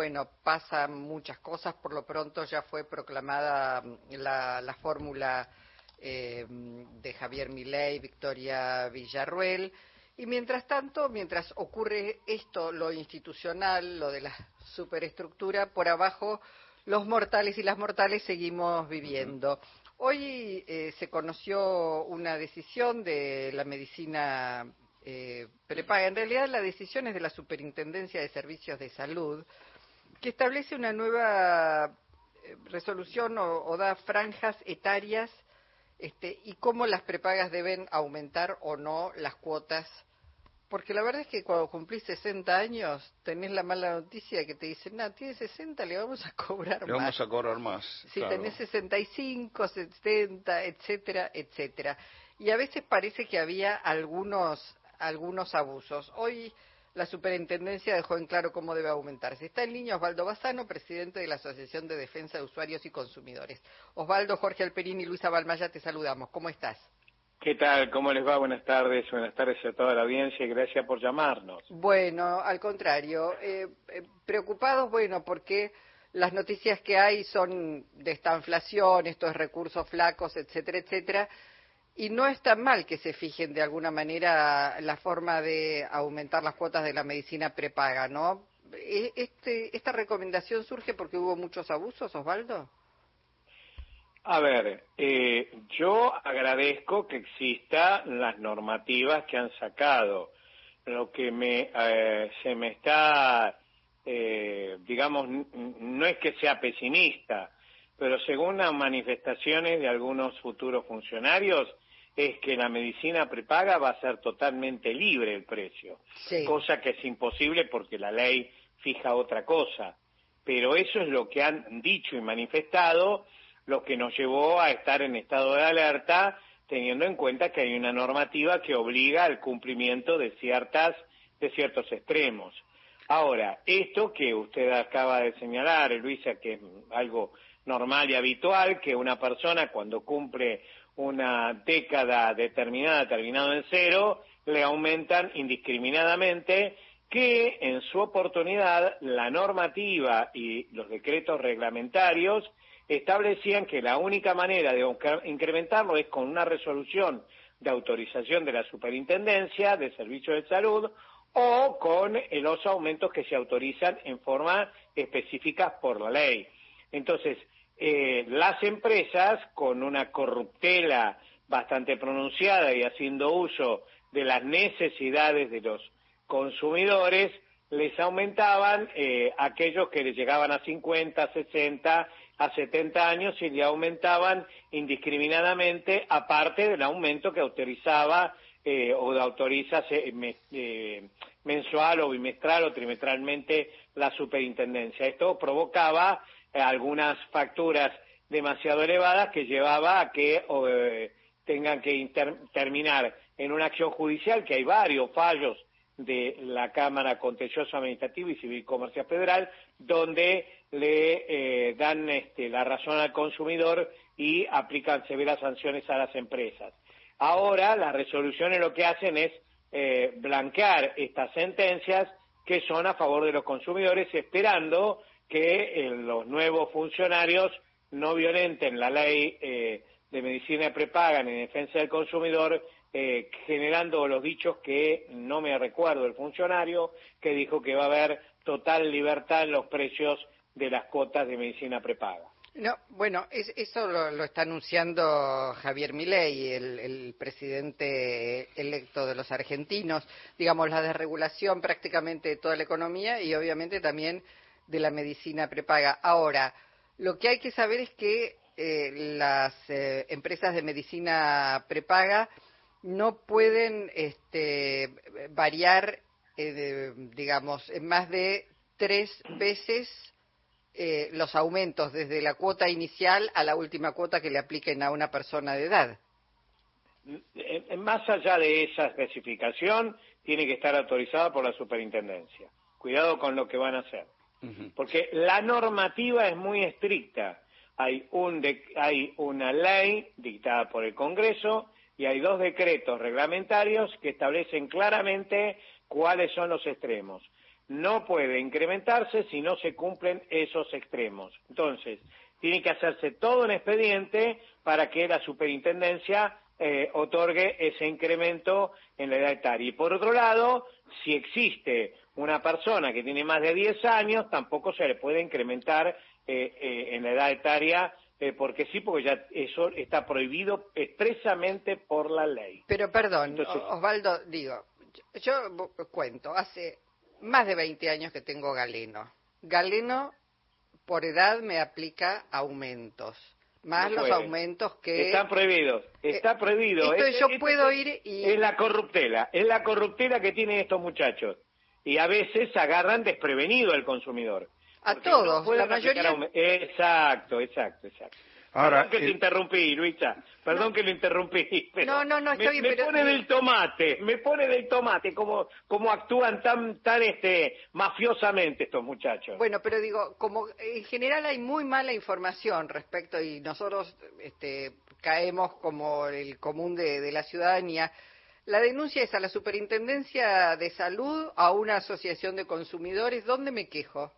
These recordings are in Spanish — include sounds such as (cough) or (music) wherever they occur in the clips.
bueno, pasan muchas cosas. Por lo pronto ya fue proclamada mm, la, la fórmula eh, de Javier Milei, Victoria Villarruel. Y mientras tanto, mientras ocurre esto, lo institucional, lo de la superestructura, por abajo los mortales y las mortales seguimos viviendo. Hoy eh, se conoció una decisión de la medicina eh, prepaga. En realidad la decisión es de la Superintendencia de Servicios de Salud, que establece una nueva eh, resolución o, da franjas etarias este, y cómo las prepagas deben aumentar o no las cuotas porque la verdad es que cuando cumplís 60 años tenés la mala noticia que te dicen, no, tiene 60, le vamos a cobrar más. Le vamos a cobrar más. Si tenés 65, 70, etcétera, etcétera. Y a veces parece que había algunos, algunos abusos. Hoy la superintendencia dejó en claro cómo debe aumentarse. Está en línea Osvaldo Bazano, presidente de la Asociación de Defensa de Usuarios y Consumidores. Osvaldo, Jorge Alperín y Luisa Balmaya, te saludamos. ¿Cómo estás? ¿Qué tal? ¿Cómo les va? Buenas tardes, buenas tardes a toda la audiencia y gracias por llamarnos. Bueno, al contrario, eh, eh, preocupados, bueno, porque las noticias que hay son de esta inflación, estos recursos flacos, etcétera, etcétera, y no es tan mal que se fijen de alguna manera la forma de aumentar las cuotas de la medicina prepaga, ¿no? E, este, ¿Esta recomendación surge porque hubo muchos abusos, Osvaldo? A ver, eh, yo agradezco que existan las normativas que han sacado. Lo que me, eh, se me está, eh, digamos, no es que sea pesimista, pero según las manifestaciones de algunos futuros funcionarios, es que la medicina prepaga va a ser totalmente libre el precio, cosa que es imposible porque la ley fija otra cosa. Pero eso es lo que han dicho y manifestado lo que nos llevó a estar en estado de alerta, teniendo en cuenta que hay una normativa que obliga al cumplimiento de ciertas de ciertos extremos. Ahora, esto que usted acaba de señalar, Luisa, que es algo normal y habitual, que una persona cuando cumple una década determinada, terminado en cero, le aumentan indiscriminadamente, que en su oportunidad la normativa y los decretos reglamentarios establecían que la única manera de incrementarlo es con una resolución de autorización de la Superintendencia de Servicios de Salud o con los aumentos que se autorizan en forma específica por la ley. Entonces, eh, las empresas, con una corruptela bastante pronunciada y haciendo uso de las necesidades de los consumidores, les aumentaban eh, aquellos que les llegaban a 50, 60 a 70 años y le aumentaban indiscriminadamente, aparte del aumento que autorizaba eh, o autoriza eh, mensual o bimestral o trimestralmente la superintendencia. Esto provocaba algunas facturas demasiado elevadas que llevaba a que tengan que terminar en una acción judicial, que hay varios fallos de la Cámara Contencioso Administrativa y Civil Comercial Federal, donde le eh, dan este, la razón al consumidor y aplican severas sanciones a las empresas. Ahora las resoluciones lo que hacen es eh, blanquear estas sentencias que son a favor de los consumidores, esperando que eh, los nuevos funcionarios no violenten la ley de medicina prepaga en defensa del consumidor, generando los dichos que no me recuerdo el funcionario, que dijo que va a haber total libertad en los precios de las cuotas de medicina prepaga. No, bueno, eso lo, está anunciando Javier Milei, el, presidente electo de los argentinos, digamos, la desregulación prácticamente de toda la economía y obviamente también de la medicina prepaga. Ahora, lo que hay que saber es que eh, las eh, empresas de medicina prepaga no pueden este, variar, eh, digamos, en más de tres veces eh, los aumentos desde la cuota inicial a la última cuota que le apliquen a una persona de edad. Más allá de esa especificación, tiene que estar autorizada por la superintendencia. Cuidado con lo que van a hacer. Porque la normativa es muy estricta. Hay, un hay una ley dictada por el Congreso y hay dos decretos reglamentarios que establecen claramente cuáles son los extremos. no puede incrementarse si no se cumplen esos extremos. Entonces, tiene que hacerse todo un expediente para que la superintendencia eh, otorgue ese incremento en la edad etaria. Y por otro lado, si existe una persona que tiene más de 10 años, tampoco se le puede incrementar eh, eh, en la edad etaria porque sí, porque ya eso está prohibido expresamente por la ley. Pero perdón, Osvaldo, digo, yo cuento, hace más de 20 años que tengo galeno. Galeno por edad me aplica aumentos. Más los aumentos que... Están prohibidos, eh, está prohibido. Entonces yo puedo ir y... Es la corruptela, es la corruptela que tienen estos muchachos. Y a veces agarran desprevenido al consumidor. A todos, la mayoría... Exacto, exacto, exacto. Ahora, Perdón que te interrumpí, Luisa. Perdón que lo interrumpí. (laughs) no, no, no, me, me pone del tomate, me pone del tomate, como, como actúan tan, tan este, mafiosamente estos muchachos. Bueno, pero digo, como en general hay muy mala información respecto y nosotros este, caemos como el común de, de la ciudadanía. La denuncia es a la Superintendencia de Salud, a una asociación de consumidores. ¿Dónde me quejo?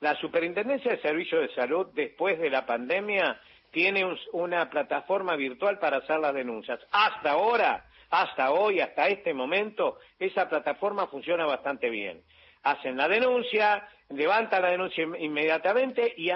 La Superintendencia de Servicios de Salud, después de la pandemia, tiene una plataforma virtual para hacer las denuncias. Hasta ahora, hasta hoy, hasta este momento, esa plataforma funciona bastante bien. Hacen la denuncia, levantan la denuncia inmediatamente y,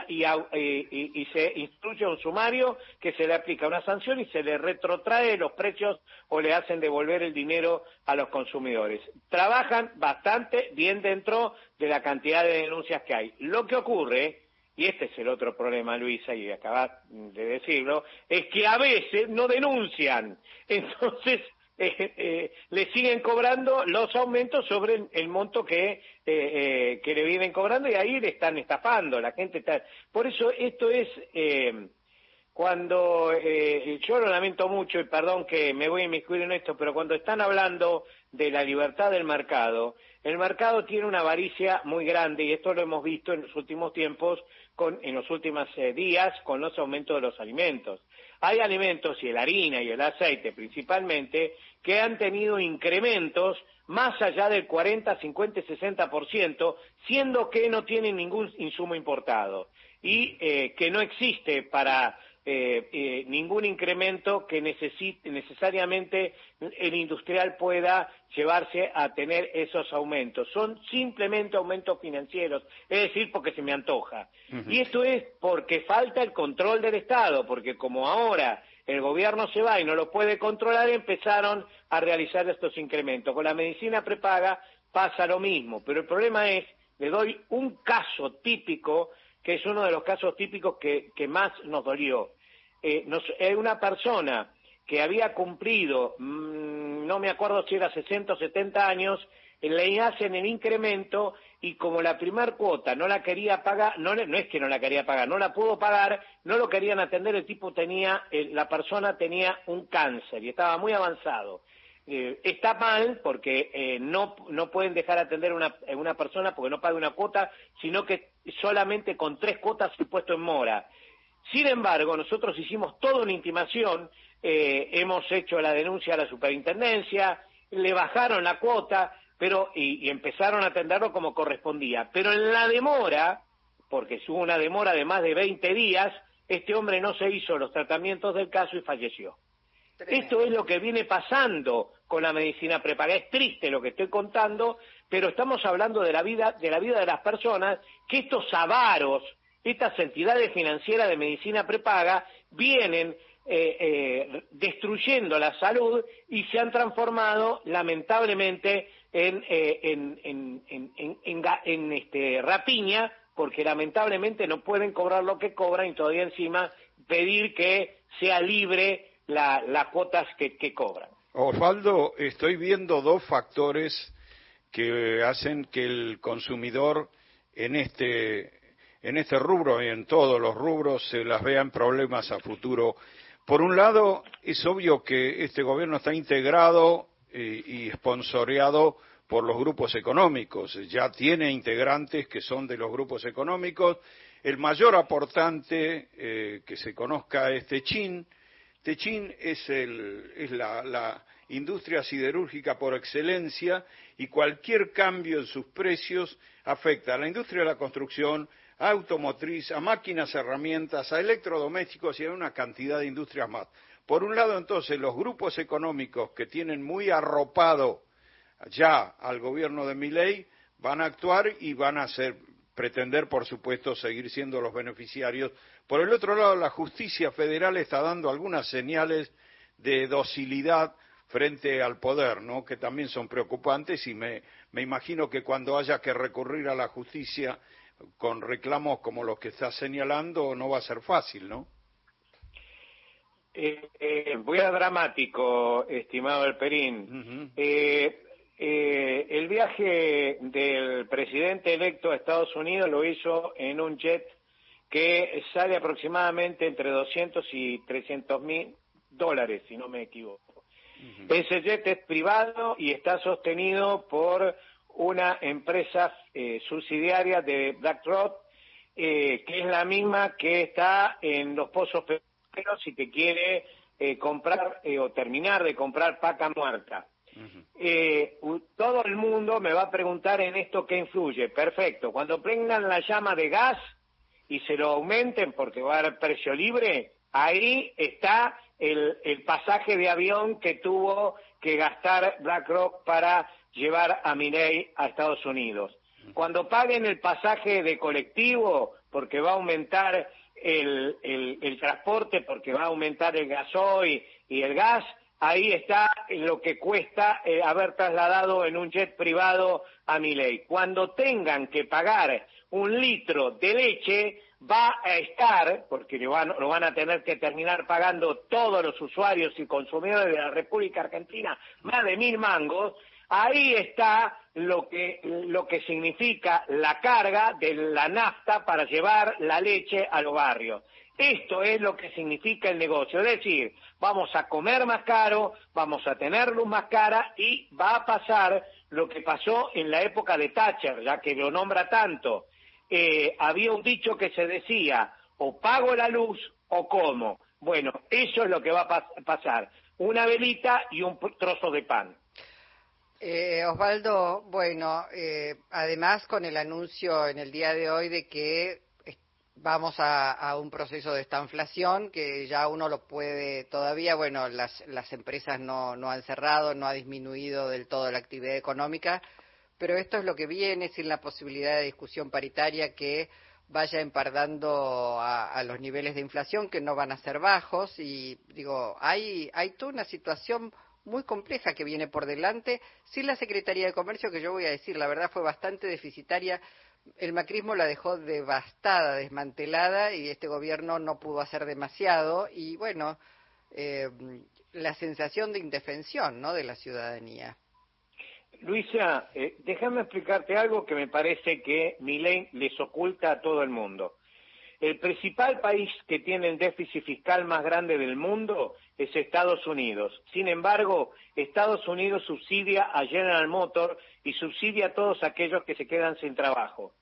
se instruye un sumario que se le aplica una sanción y se le retrotrae los precios o le hacen devolver el dinero a los consumidores. Trabajan bastante bien dentro de la cantidad de denuncias que hay. Lo que ocurre y este es el otro problema, Luisa, y acabas de decirlo, es que a veces no denuncian. (laughs) Entonces, eh, eh, le siguen cobrando los aumentos sobre el, monto que, eh, que le vienen cobrando y ahí le están estafando. La gente está. Por eso, esto es. cuando yo lo lamento mucho y perdón que me voy a inmiscuir en esto, pero cuando están hablando de la libertad del mercado, el mercado tiene una avaricia muy grande y esto lo hemos visto en los últimos tiempos en los últimos eh, días con los aumentos de los alimentos. Hay alimentos, y la harina y el aceite principalmente, que han tenido incrementos más allá del 40, 50, 60%, siendo que no tienen ningún insumo importado y eh, que no existe para eh, eh, ningún incremento que necesite, necesariamente el industrial pueda llevarse a tener esos aumentos. Son simplemente aumentos financieros, es decir, porque se me antoja. Y esto es porque falta el control del Estado, porque como ahora el gobierno se va y no lo puede controlar, empezaron a realizar estos incrementos. Con la medicina prepaga pasa lo mismo, pero el problema es, le doy un caso típico que es uno de los casos típicos que, más nos dolió. Eh, es una persona que había cumplido, mm, no me acuerdo si era 60 o 70 años, le hacen el incremento y como la primer cuota no la quería pagar, no, no es que no la quería pagar, no la pudo pagar, no lo querían atender, el tipo tenía, la persona tenía un cáncer y estaba muy avanzado. Eh, está mal porque eh, no, no pueden dejar atender a una, una persona porque no paga una cuota, sino que solamente con tres cuotas se puesto en mora. Sin embargo, nosotros hicimos toda una intimación, eh, hemos hecho la denuncia a la superintendencia, le bajaron la cuota, pero y, y, empezaron a atenderlo como correspondía. Pero en la demora, porque hubo una demora de más de 20 días, este hombre no se hizo los tratamientos del caso y falleció. Esto es lo que viene pasando con la medicina prepaga. Es triste lo que estoy contando, pero estamos hablando de la vida de, la vida de las personas, que estos avaros, estas entidades financieras de medicina prepaga, vienen eh, eh, destruyendo la salud y se han transformado lamentablemente en, eh, en, este, rapiña, porque lamentablemente no pueden cobrar lo que cobran y todavía encima pedir que sea libre las cuotas que, cobran. Osvaldo, estoy viendo dos factores que hacen que el consumidor en este, en este rubro y en todos los rubros se las vean problemas a futuro. Por un lado, es obvio que este gobierno está integrado eh, y esponsoreado por los grupos económicos. Ya tiene integrantes que son de los grupos económicos. El mayor aportante eh, que se conozca es Techin, Techín es, el, es la, industria siderúrgica por excelencia y cualquier cambio en sus precios afecta a la industria de la construcción, a automotriz, a máquinas, herramientas, a electrodomésticos y a una cantidad de industrias más. Por un lado, entonces, los grupos económicos que tienen muy arropado ya al gobierno de Miley van a actuar y van a pretender, por supuesto, seguir siendo los beneficiarios. Por el otro lado, la justicia federal está dando algunas señales de docilidad frente al poder, ¿no? que también son preocupantes y me, imagino que cuando haya que recurrir a la justicia con reclamos como los que está señalando no va a ser fácil, ¿no? Eh, eh, voy a dramático, estimado El Perín. Eh, el viaje del presidente electo a Estados Unidos lo hizo en un jet que sale aproximadamente entre 200 y 300 mil dólares, si no me equivoco. Ese jet es privado y está sostenido por una empresa eh, subsidiaria de BlackRock, eh, que es la misma que está en los pozos petroleros y que quiere eh, comprar o terminar de comprar paca muerta. todo el mundo me va a preguntar en esto qué influye. Perfecto. Cuando prendan la llama de gas y se lo aumenten porque va a haber precio libre, ahí está el, pasaje de avión que tuvo que gastar BlackRock para llevar a Milley a Estados Unidos. Cuando paguen el pasaje de colectivo, porque va a aumentar el, transporte, porque va a aumentar el gasoil y el gas, ahí está lo que cuesta eh, haber trasladado en un jet privado a Milley. Cuando tengan que pagar un litro de leche, va a estar, porque lo van, lo van, a tener que terminar pagando todos los usuarios y consumidores de la República Argentina, más de mil mangos, ahí está lo que, lo que significa la carga de la nafta para llevar la leche a los barrios. Esto es lo que significa el negocio, es decir, vamos a comer más caro, vamos a tener luz más cara y va a pasar lo que pasó en la época de Thatcher, ya que lo nombra tanto, eh, había un dicho que se decía, o pago la luz o como. Bueno, eso es lo que va a pasar, una velita y un trozo de pan. Eh, Osvaldo, bueno, eh, además con el anuncio en el día de hoy de que vamos a, un proceso de estanflación que ya uno lo puede todavía, bueno, las, las empresas no, no han cerrado, no ha disminuido del todo la actividad económica, pero esto es lo que viene sin la posibilidad de discusión paritaria que vaya empardando a, los niveles de inflación que no van a ser bajos y digo, hay, hay toda una situación muy compleja que viene por delante sin la Secretaría de Comercio que yo voy a decir, la verdad fue bastante deficitaria. El macrismo la dejó devastada, desmantelada y este gobierno no pudo hacer demasiado y bueno, eh, la sensación de indefensión ¿no? de la ciudadanía. Luisa, eh, déjame explicarte algo que me parece que Milei les oculta a todo el mundo. El principal país que tiene el déficit fiscal más grande del mundo es Estados Unidos. Sin embargo, Estados Unidos subsidia a General Motors y subsidia a todos aquellos que se quedan sin trabajo.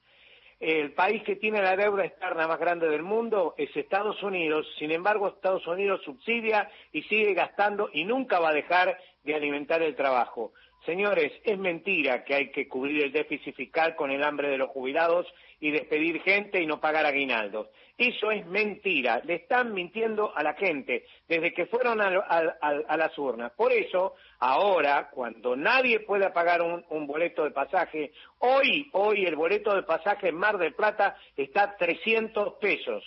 El país que tiene la deuda externa más grande del mundo es Estados Unidos. Sin embargo, Estados Unidos subsidia y sigue gastando y nunca va a dejar de alimentar el trabajo. Señores, es mentira que hay que cubrir el déficit fiscal con el hambre de los jubilados y despedir gente y no pagar aguinaldos. Eso es mentira. Le están mintiendo a la gente desde que fueron a, las urnas. Por eso, ahora, cuando nadie pueda pagar un, un, boleto de pasaje, hoy, hoy el boleto de pasaje en Mar del Plata está a 300 pesos.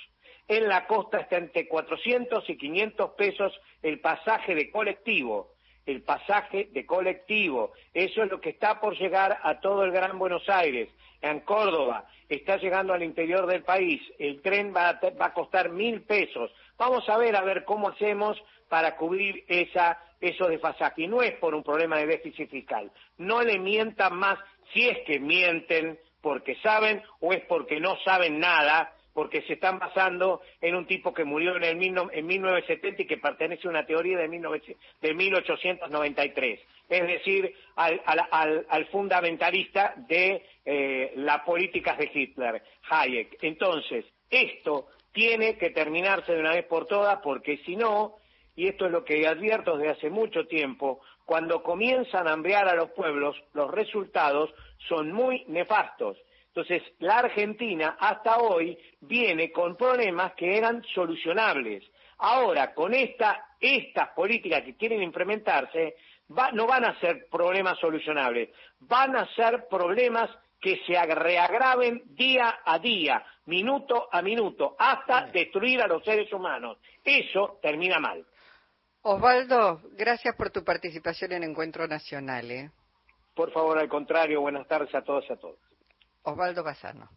En la costa está entre 400 y 500 pesos el pasaje de colectivo el pasaje de colectivo. Eso es lo que está por llegar a todo el Gran Buenos Aires, en Córdoba, está llegando al interior del país. El tren va a, va a costar mil pesos. Vamos a ver a ver cómo hacemos para cubrir esa, eso de pasaje. Y no es por un problema de déficit fiscal. No le mientan más si es que mienten porque saben o es porque no saben nada porque se están basando en un tipo que murió en, el en 1970 y que pertenece a una teoría de, 1893, es decir, al, fundamentalista de eh, las políticas de Hitler, Hayek. Entonces, esto tiene que terminarse de una vez por todas porque si no, y esto es lo que advierto desde hace mucho tiempo, cuando comienzan a hambrear a los pueblos, los resultados son muy nefastos. Entonces, la Argentina hasta hoy viene con problemas que eran solucionables. Ahora, con esta, estas políticas que quieren implementarse, no van a ser problemas solucionables, van a ser problemas que se reagraven día a día, minuto a minuto, hasta destruir a los seres humanos. Eso termina mal. Osvaldo, gracias por tu participación en Encuentro Nacional. ¿eh? Por favor, al contrario, buenas tardes a todos y a todos. Osvaldo Bazano.